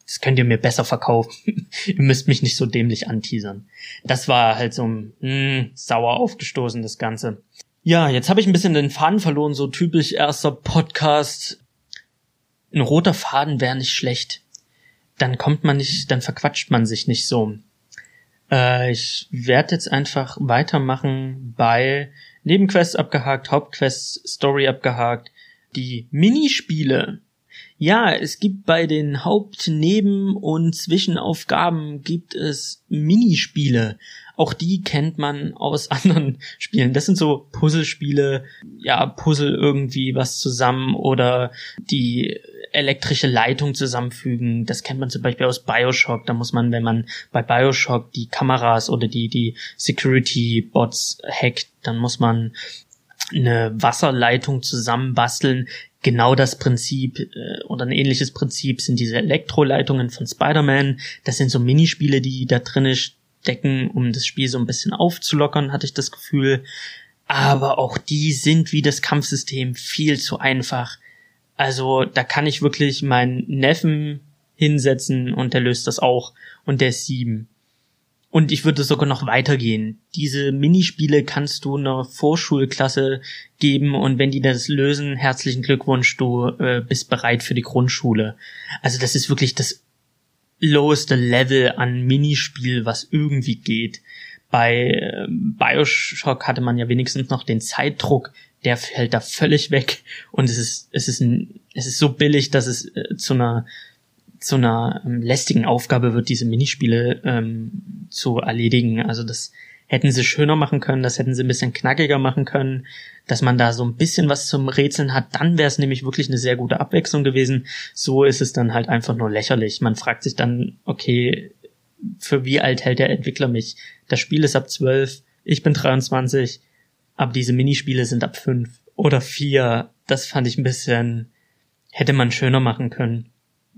Das könnt ihr mir besser verkaufen. <laughs> ihr müsst mich nicht so dämlich anteasern. Das war halt so mh, hm, sauer aufgestoßen, das Ganze. Ja, jetzt habe ich ein bisschen den Faden verloren, so typisch erster Podcast. Ein roter Faden wäre nicht schlecht. Dann kommt man nicht, dann verquatscht man sich nicht so. Äh, ich werde jetzt einfach weitermachen bei Nebenquests abgehakt, Hauptquests, Story abgehakt. Die Minispiele. Ja, es gibt bei den Haupt-, Neben- und Zwischenaufgaben gibt es Minispiele. Auch die kennt man aus <laughs> anderen Spielen. Das sind so Puzzlespiele, ja, Puzzle irgendwie was zusammen oder die elektrische Leitung zusammenfügen. Das kennt man zum Beispiel aus Bioshock. Da muss man, wenn man bei Bioshock die Kameras oder die, die Security-Bots hackt, dann muss man eine Wasserleitung zusammenbasteln. Genau das Prinzip äh, oder ein ähnliches Prinzip sind diese Elektroleitungen von Spider-Man. Das sind so Minispiele, die da drin stecken, um das Spiel so ein bisschen aufzulockern, hatte ich das Gefühl. Aber auch die sind wie das Kampfsystem viel zu einfach. Also da kann ich wirklich meinen Neffen hinsetzen und der löst das auch und der ist sieben. Und ich würde sogar noch weitergehen. Diese Minispiele kannst du einer Vorschulklasse geben und wenn die das lösen, herzlichen Glückwunsch, du äh, bist bereit für die Grundschule. Also das ist wirklich das loweste Level an Minispiel, was irgendwie geht. Bei äh, Bioshock hatte man ja wenigstens noch den Zeitdruck, der fällt da völlig weg und es ist es ist ein, es ist so billig, dass es äh, zu einer zu einer ähm, lästigen Aufgabe wird, diese Minispiele ähm, zu erledigen. Also das hätten sie schöner machen können, das hätten sie ein bisschen knackiger machen können, dass man da so ein bisschen was zum Rätseln hat, dann wäre es nämlich wirklich eine sehr gute Abwechslung gewesen. So ist es dann halt einfach nur lächerlich. Man fragt sich dann, okay, für wie alt hält der Entwickler mich? Das Spiel ist ab 12, ich bin 23, aber diese Minispiele sind ab 5 oder 4. Das fand ich ein bisschen, hätte man schöner machen können.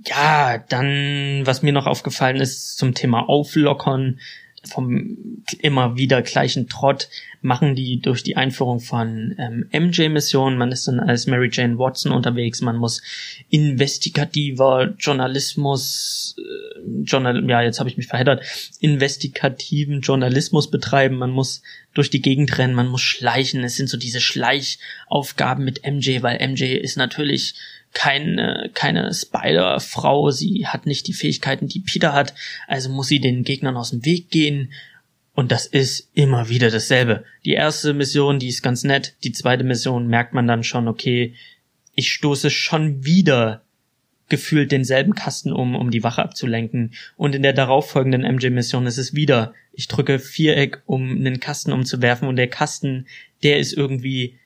Ja, dann, was mir noch aufgefallen ist zum Thema Auflockern vom immer wieder gleichen Trott, machen die durch die Einführung von ähm, MJ-Missionen. Man ist dann als Mary Jane Watson unterwegs, man muss investigativer Journalismus, äh, Journal ja, jetzt habe ich mich verheddert, investigativen Journalismus betreiben, man muss durch die Gegend rennen, man muss schleichen. Es sind so diese Schleichaufgaben mit MJ, weil MJ ist natürlich keine, keine Spider-Frau, sie hat nicht die Fähigkeiten, die Peter hat, also muss sie den Gegnern aus dem Weg gehen. Und das ist immer wieder dasselbe. Die erste Mission, die ist ganz nett. Die zweite Mission merkt man dann schon, okay, ich stoße schon wieder gefühlt denselben Kasten um, um die Wache abzulenken. Und in der darauffolgenden MJ-Mission ist es wieder, ich drücke Viereck, um einen Kasten umzuwerfen und der Kasten, der ist irgendwie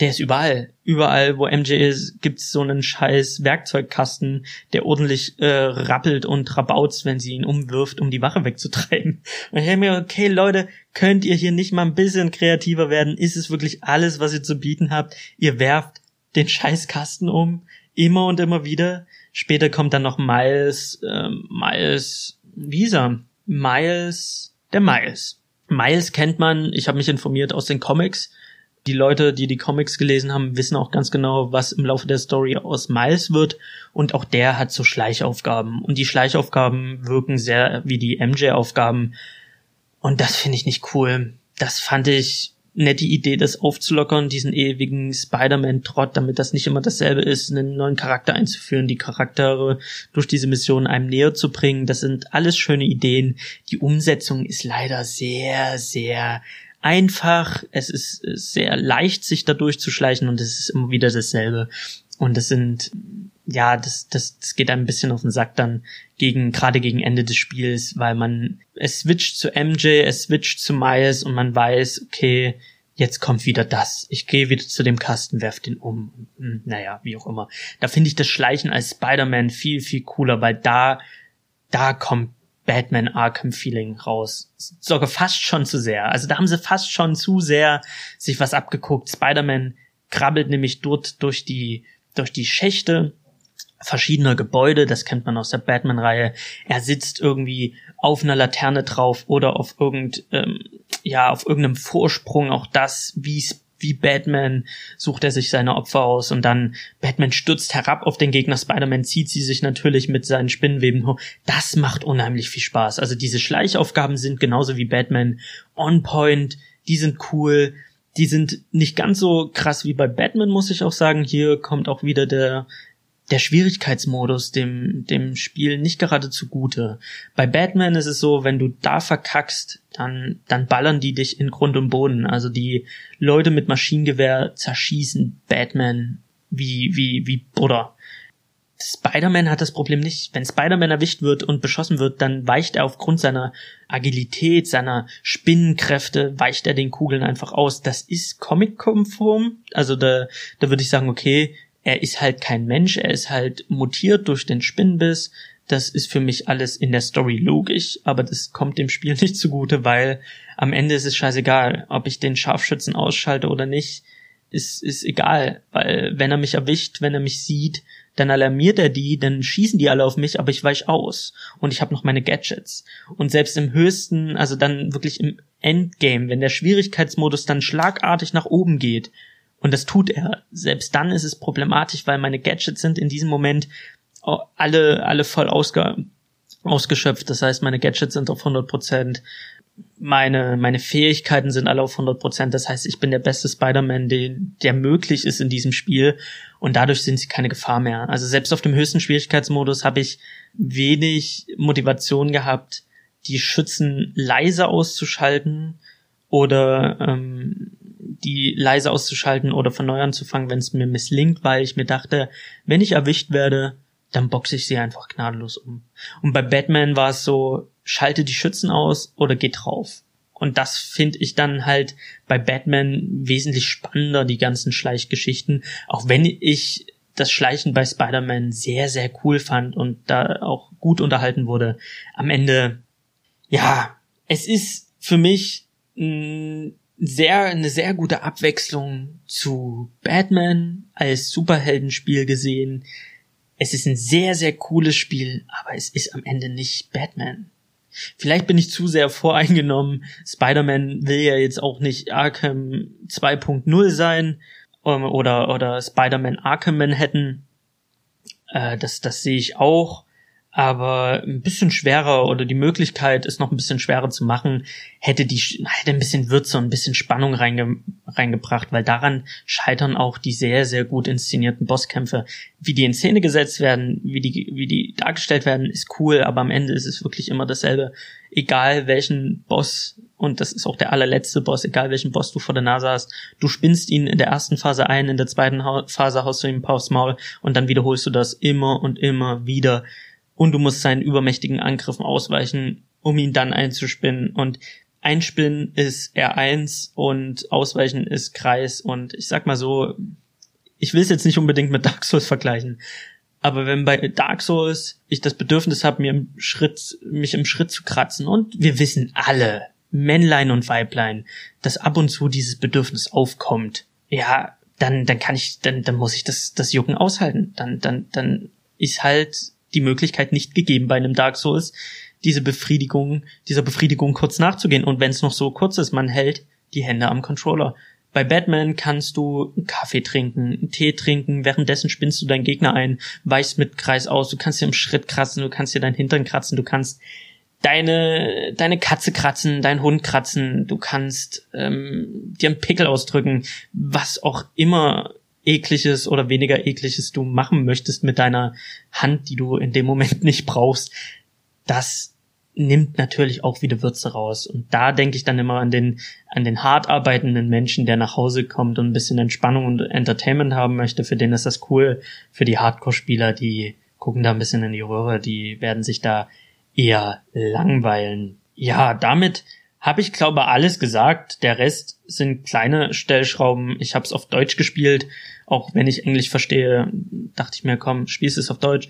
der ist überall. Überall, wo MJ ist, gibt's so einen scheiß Werkzeugkasten, der ordentlich äh, rappelt und rabautzt, wenn sie ihn umwirft, um die Wache wegzutreiben. Und ich mir, okay, Leute, könnt ihr hier nicht mal ein bisschen kreativer werden? Ist es wirklich alles, was ihr zu bieten habt? Ihr werft den Scheißkasten um, immer und immer wieder. Später kommt dann noch Miles, äh, Miles, wie ist er? Miles, der Miles. Miles kennt man, ich habe mich informiert aus den Comics die Leute, die die Comics gelesen haben, wissen auch ganz genau, was im Laufe der Story aus Miles wird. Und auch der hat so Schleichaufgaben. Und die Schleichaufgaben wirken sehr wie die MJ-Aufgaben. Und das finde ich nicht cool. Das fand ich nette Idee, das aufzulockern, diesen ewigen Spider-Man-Trott, damit das nicht immer dasselbe ist, einen neuen Charakter einzuführen, die Charaktere durch diese Mission einem näher zu bringen. Das sind alles schöne Ideen. Die Umsetzung ist leider sehr, sehr einfach, es ist sehr leicht, sich da durchzuschleichen und es ist immer wieder dasselbe. Und das sind, ja, das, das, das geht ein bisschen auf den Sack dann gegen, gerade gegen Ende des Spiels, weil man, es switcht zu MJ, es switcht zu Miles und man weiß, okay, jetzt kommt wieder das. Ich gehe wieder zu dem Kasten, werf den um. Naja, wie auch immer. Da finde ich das Schleichen als Spider-Man viel, viel cooler, weil da, da kommt Batman Arkham Feeling raus. Sogar fast schon zu sehr. Also da haben sie fast schon zu sehr sich was abgeguckt. Spider-Man krabbelt nämlich dort durch die, durch die Schächte verschiedener Gebäude, das kennt man aus der Batman-Reihe. Er sitzt irgendwie auf einer Laterne drauf oder auf irgend, ähm, ja, auf irgendeinem Vorsprung, auch das, wie wie Batman sucht er sich seine Opfer aus und dann Batman stürzt herab auf den Gegner, Spider-Man zieht sie sich natürlich mit seinen Spinnenweben hoch. Das macht unheimlich viel Spaß. Also diese Schleichaufgaben sind genauso wie Batman on point, die sind cool, die sind nicht ganz so krass wie bei Batman, muss ich auch sagen. Hier kommt auch wieder der der Schwierigkeitsmodus dem, dem Spiel nicht gerade zugute. Bei Batman ist es so, wenn du da verkackst, dann, dann ballern die dich in Grund und Boden. Also die Leute mit Maschinengewehr zerschießen Batman wie, wie, wie Butter. Spider-Man hat das Problem nicht. Wenn Spider-Man erwischt wird und beschossen wird, dann weicht er aufgrund seiner Agilität, seiner Spinnenkräfte, weicht er den Kugeln einfach aus. Das ist Comic-konform. Also da, da würde ich sagen, okay, er ist halt kein Mensch, er ist halt mutiert durch den Spinnenbiss. Das ist für mich alles in der Story logisch, aber das kommt dem Spiel <laughs> nicht zugute, weil am Ende ist es scheißegal, ob ich den Scharfschützen ausschalte oder nicht, ist, ist egal, weil wenn er mich erwischt, wenn er mich sieht, dann alarmiert er die, dann schießen die alle auf mich, aber ich weich aus und ich habe noch meine Gadgets. Und selbst im höchsten, also dann wirklich im Endgame, wenn der Schwierigkeitsmodus dann schlagartig nach oben geht, und das tut er, selbst dann ist es problematisch, weil meine Gadgets sind in diesem Moment alle, alle voll ausge, ausgeschöpft. Das heißt, meine Gadgets sind auf 100 Prozent meine, meine Fähigkeiten sind alle auf 100 Prozent. Das heißt, ich bin der beste Spider-Man, der möglich ist in diesem Spiel. Und dadurch sind sie keine Gefahr mehr. Also selbst auf dem höchsten Schwierigkeitsmodus habe ich wenig Motivation gehabt, die Schützen leise auszuschalten oder ähm, die leise auszuschalten oder von neu anzufangen, wenn es mir misslingt, weil ich mir dachte, wenn ich erwischt werde, dann boxe ich sie einfach gnadenlos um. Und bei Batman war es so, schalte die Schützen aus oder geh drauf. Und das finde ich dann halt bei Batman wesentlich spannender, die ganzen Schleichgeschichten. Auch wenn ich das Schleichen bei Spider-Man sehr, sehr cool fand und da auch gut unterhalten wurde. Am Ende, ja, es ist für mich sehr, eine sehr gute Abwechslung zu Batman als Superheldenspiel gesehen. Es ist ein sehr, sehr cooles Spiel, aber es ist am Ende nicht Batman. Vielleicht bin ich zu sehr voreingenommen. Spider-Man will ja jetzt auch nicht Arkham 2.0 sein ähm, oder, oder Spider-Man Arkham Manhattan. Äh, das, das sehe ich auch aber ein bisschen schwerer oder die Möglichkeit, es noch ein bisschen schwerer zu machen, hätte die hätte ein bisschen Würze und ein bisschen Spannung reinge, reingebracht, weil daran scheitern auch die sehr sehr gut inszenierten Bosskämpfe. Wie die in Szene gesetzt werden, wie die wie die dargestellt werden, ist cool, aber am Ende ist es wirklich immer dasselbe. Egal welchen Boss und das ist auch der allerletzte Boss, egal welchen Boss du vor der Nase hast, du spinnst ihn in der ersten Phase ein, in der zweiten Phase haust du ihm ein paar aufs Maul und dann wiederholst du das immer und immer wieder und du musst seinen übermächtigen Angriffen ausweichen, um ihn dann einzuspinnen. Und Einspinnen ist R1 und Ausweichen ist Kreis. Und ich sag mal so, ich will es jetzt nicht unbedingt mit Dark Souls vergleichen. Aber wenn bei Dark Souls ich das Bedürfnis habe, mir im Schritt, mich im Schritt zu kratzen, und wir wissen alle, Männlein und Weiblein, dass ab und zu dieses Bedürfnis aufkommt, ja, dann, dann kann ich, dann, dann muss ich das, das Jucken aushalten. Dann, dann, dann ist halt die Möglichkeit nicht gegeben bei einem Dark Souls, diese Befriedigung, dieser Befriedigung kurz nachzugehen. Und wenn es noch so kurz ist, man hält die Hände am Controller. Bei Batman kannst du einen Kaffee trinken, einen Tee trinken, währenddessen spinnst du deinen Gegner ein, weichst mit Kreis aus, du kannst dir im Schritt kratzen, du kannst dir deinen Hintern kratzen, du kannst deine, deine Katze kratzen, deinen Hund kratzen, du kannst ähm, dir einen Pickel ausdrücken, was auch immer ekliges oder weniger ekliges du machen möchtest mit deiner Hand, die du in dem Moment nicht brauchst, das nimmt natürlich auch wieder Würze raus. Und da denke ich dann immer an den, an den hart arbeitenden Menschen, der nach Hause kommt und ein bisschen Entspannung und Entertainment haben möchte. Für den ist das cool. Für die Hardcore-Spieler, die gucken da ein bisschen in die Röhre, die werden sich da eher langweilen. Ja, damit habe ich glaube alles gesagt. Der Rest sind kleine Stellschrauben. Ich habe es auf Deutsch gespielt, auch wenn ich Englisch verstehe, dachte ich mir, komm, spielst es auf Deutsch.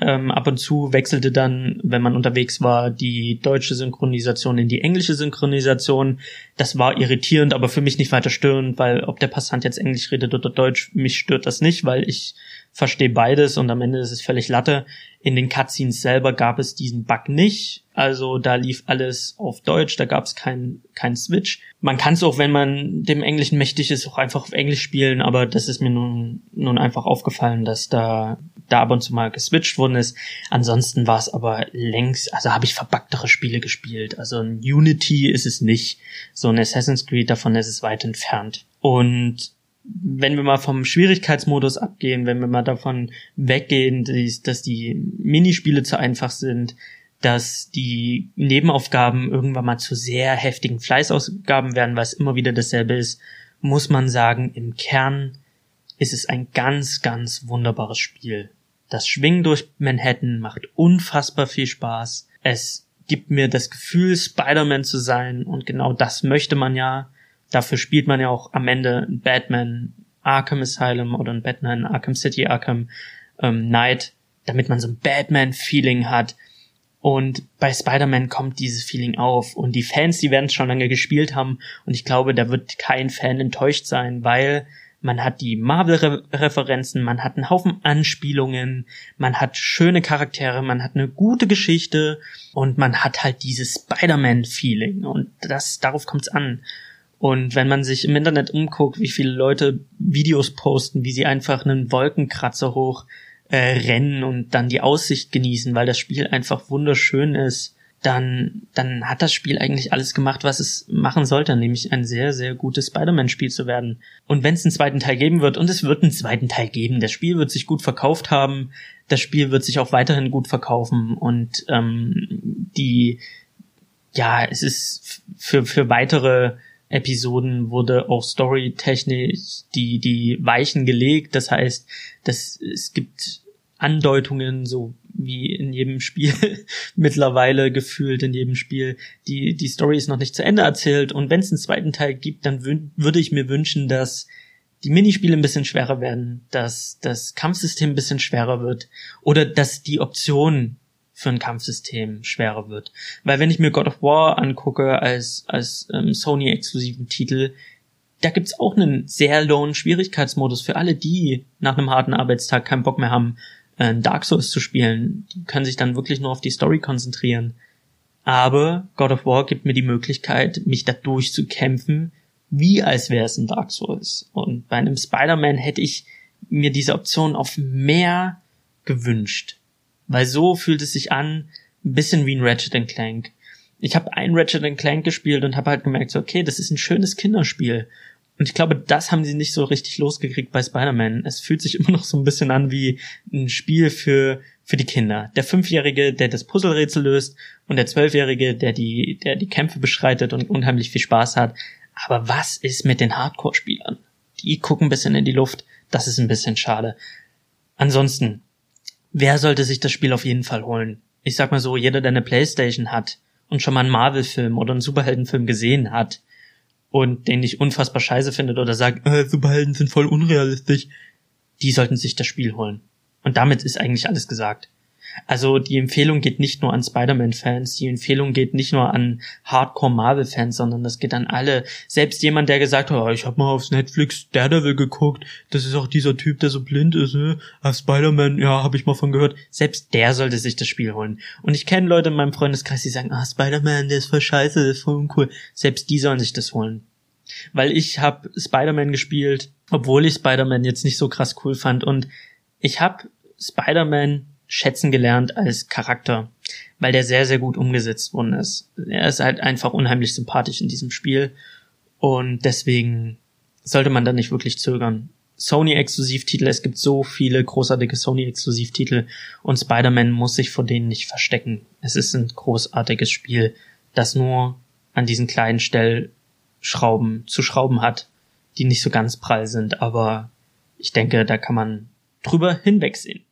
Ähm, ab und zu wechselte dann, wenn man unterwegs war, die deutsche Synchronisation in die englische Synchronisation. Das war irritierend, aber für mich nicht weiter störend, weil ob der Passant jetzt Englisch redet oder Deutsch, mich stört das nicht, weil ich verstehe beides und am Ende ist es völlig Latte. In den Cutscenes selber gab es diesen Bug nicht. Also da lief alles auf Deutsch, da gab es keinen kein Switch. Man kann es auch, wenn man dem Englischen mächtig ist, auch einfach auf Englisch spielen, aber das ist mir nun, nun einfach aufgefallen, dass da, da ab und zu mal geswitcht worden ist. Ansonsten war es aber längst, also habe ich verbacktere Spiele gespielt. Also ein Unity ist es nicht. So ein Assassin's Creed, davon ist es weit entfernt. Und wenn wir mal vom Schwierigkeitsmodus abgehen, wenn wir mal davon weggehen, dass die Minispiele zu einfach sind, dass die Nebenaufgaben irgendwann mal zu sehr heftigen Fleißausgaben werden, es immer wieder dasselbe ist, muss man sagen, im Kern ist es ein ganz, ganz wunderbares Spiel. Das Schwingen durch Manhattan macht unfassbar viel Spaß. Es gibt mir das Gefühl, Spider-Man zu sein und genau das möchte man ja. Dafür spielt man ja auch am Ende Batman Arkham Asylum oder ein Batman Arkham City Arkham ähm, Knight, damit man so ein Batman-Feeling hat. Und bei Spider-Man kommt dieses Feeling auf. Und die Fans, die werden es schon lange gespielt haben. Und ich glaube, da wird kein Fan enttäuscht sein, weil man hat die Marvel-Referenzen, man hat einen Haufen Anspielungen, man hat schöne Charaktere, man hat eine gute Geschichte und man hat halt dieses Spider-Man-Feeling. Und das, darauf kommt's an. Und wenn man sich im Internet umguckt, wie viele Leute Videos posten, wie sie einfach einen Wolkenkratzer hoch äh, rennen und dann die Aussicht genießen, weil das Spiel einfach wunderschön ist, dann, dann hat das Spiel eigentlich alles gemacht, was es machen sollte, nämlich ein sehr, sehr gutes Spider-Man-Spiel zu werden. Und wenn es einen zweiten Teil geben wird, und es wird einen zweiten Teil geben, das Spiel wird sich gut verkauft haben, das Spiel wird sich auch weiterhin gut verkaufen und ähm, die, ja, es ist für, für weitere Episoden wurde auch storytechnisch die, die Weichen gelegt. Das heißt, dass es gibt Andeutungen, so wie in jedem <laughs> Spiel mittlerweile gefühlt in jedem Spiel. Die, die Story ist noch nicht zu Ende erzählt und wenn es einen zweiten Teil gibt, dann würde ich mir wünschen, dass die Minispiele ein bisschen schwerer werden, dass das Kampfsystem ein bisschen schwerer wird oder dass die Optionen für ein Kampfsystem schwerer wird. Weil wenn ich mir God of War angucke als, als ähm, Sony-exklusiven Titel, da gibt's auch einen sehr lowen Schwierigkeitsmodus für alle, die nach einem harten Arbeitstag keinen Bock mehr haben, äh, Dark Souls zu spielen. Die können sich dann wirklich nur auf die Story konzentrieren. Aber God of War gibt mir die Möglichkeit, mich da durchzukämpfen, wie als wäre es ein Dark Souls. Und bei einem Spider-Man hätte ich mir diese Option auf mehr gewünscht. Weil so fühlt es sich an, ein bisschen wie ein Ratchet Clank. Ich habe ein Ratchet Clank gespielt und habe halt gemerkt, so, okay, das ist ein schönes Kinderspiel. Und ich glaube, das haben sie nicht so richtig losgekriegt bei Spider-Man. Es fühlt sich <laughs> immer noch so ein bisschen an wie ein Spiel für, für die Kinder. Der Fünfjährige, der das Puzzlerätsel löst und der Zwölfjährige, der die, der die Kämpfe beschreitet und unheimlich viel Spaß hat. Aber was ist mit den Hardcore-Spielern? Die gucken ein bisschen in die Luft. Das ist ein bisschen schade. Ansonsten, wer sollte sich das Spiel auf jeden Fall holen? Ich sag mal so, jeder, der eine Playstation hat und schon mal einen Marvel-Film oder einen Superheldenfilm gesehen hat und den nicht unfassbar scheiße findet oder sagt, äh, Superhelden sind voll unrealistisch, die sollten sich das Spiel holen. Und damit ist eigentlich alles gesagt. Also die Empfehlung geht nicht nur an Spider-Man-Fans, die Empfehlung geht nicht nur an Hardcore-Marvel-Fans, sondern das geht an alle. Selbst jemand, der gesagt hat, oh, ich habe mal aufs Netflix Daredevil geguckt, das ist auch dieser Typ, der so blind ist, ne? Ah, Spider-Man, ja, habe ich mal von gehört. Selbst der sollte sich das Spiel holen. Und ich kenne Leute in meinem Freundeskreis, die sagen, ah, Spider-Man, der ist voll scheiße, der ist voll uncool. Selbst die sollen sich das holen. Weil ich habe Spider-Man gespielt, obwohl ich Spider-Man jetzt nicht so krass cool fand. Und ich habe Spider-Man schätzen gelernt als Charakter, weil der sehr, sehr gut umgesetzt worden ist. Er ist halt einfach unheimlich sympathisch in diesem Spiel und deswegen sollte man da nicht wirklich zögern. Sony-Exklusivtitel, es gibt so viele großartige Sony-Exklusivtitel und Spider-Man muss sich vor denen nicht verstecken. Es ist ein großartiges Spiel, das nur an diesen kleinen Stellschrauben zu schrauben hat, die nicht so ganz prall sind, aber ich denke, da kann man drüber hinwegsehen.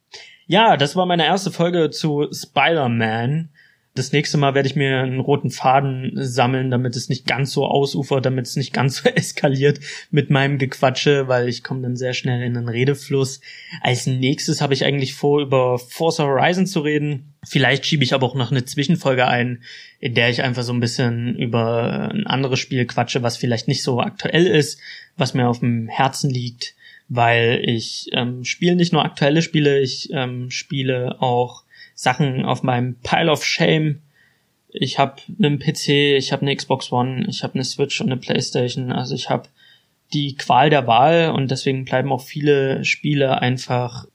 Ja, das war meine erste Folge zu Spider-Man. Das nächste Mal werde ich mir einen roten Faden sammeln, damit es nicht ganz so ausufert, damit es nicht ganz so <laughs> eskaliert mit meinem Gequatsche, weil ich komme dann sehr schnell in einen Redefluss. Als nächstes habe ich eigentlich vor, über Forza Horizon zu reden. Vielleicht schiebe ich aber auch noch eine Zwischenfolge ein, in der ich einfach so ein bisschen über ein anderes Spiel quatsche, was vielleicht nicht so aktuell ist, was mir auf dem Herzen liegt weil ich ähm, spiele nicht nur aktuelle Spiele, ich ähm, spiele auch Sachen auf meinem Pile of Shame. Ich habe einen PC, ich habe eine Xbox One, ich habe eine Switch und eine PlayStation. Also ich habe die Qual der Wahl und deswegen bleiben auch viele Spiele einfach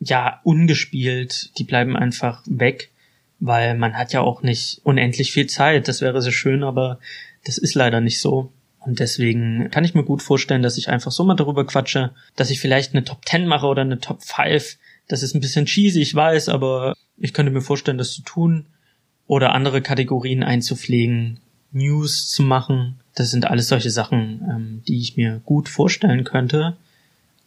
ja ungespielt. Die bleiben einfach weg, weil man hat ja auch nicht unendlich viel Zeit. Das wäre so schön, aber das ist leider nicht so. Und deswegen kann ich mir gut vorstellen, dass ich einfach so mal darüber quatsche, dass ich vielleicht eine Top 10 mache oder eine Top 5. Das ist ein bisschen cheesy, ich weiß, aber ich könnte mir vorstellen, das zu tun. Oder andere Kategorien einzupflegen, News zu machen. Das sind alles solche Sachen, ähm, die ich mir gut vorstellen könnte.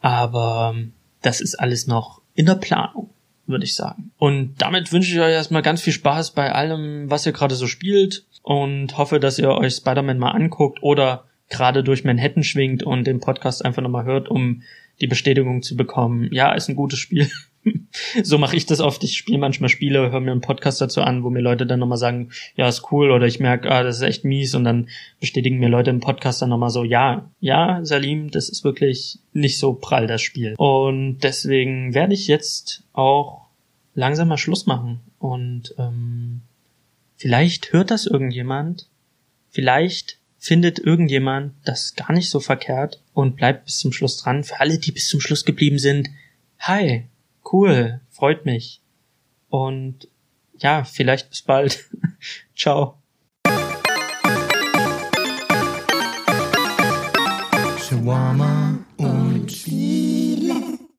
Aber ähm, das ist alles noch in der Planung. würde ich sagen. Und damit wünsche ich euch erstmal ganz viel Spaß bei allem, was ihr gerade so spielt und hoffe, dass ihr euch Spider-Man mal anguckt oder gerade durch Manhattan schwingt und den Podcast einfach nochmal hört, um die Bestätigung zu bekommen, ja, ist ein gutes Spiel. <laughs> so mache ich das oft. Ich spiele manchmal Spiele, höre mir einen Podcast dazu an, wo mir Leute dann nochmal sagen, ja, ist cool, oder ich merke, ah, das ist echt mies, und dann bestätigen mir Leute im Podcast dann nochmal so, ja, ja, Salim, das ist wirklich nicht so prall, das Spiel. Und deswegen werde ich jetzt auch langsam mal Schluss machen. Und ähm, vielleicht hört das irgendjemand. Vielleicht findet irgendjemand das gar nicht so verkehrt und bleibt bis zum Schluss dran. Für alle, die bis zum Schluss geblieben sind, hi, cool, freut mich. Und ja, vielleicht bis bald. <laughs> Ciao. Shawarma und Spiel.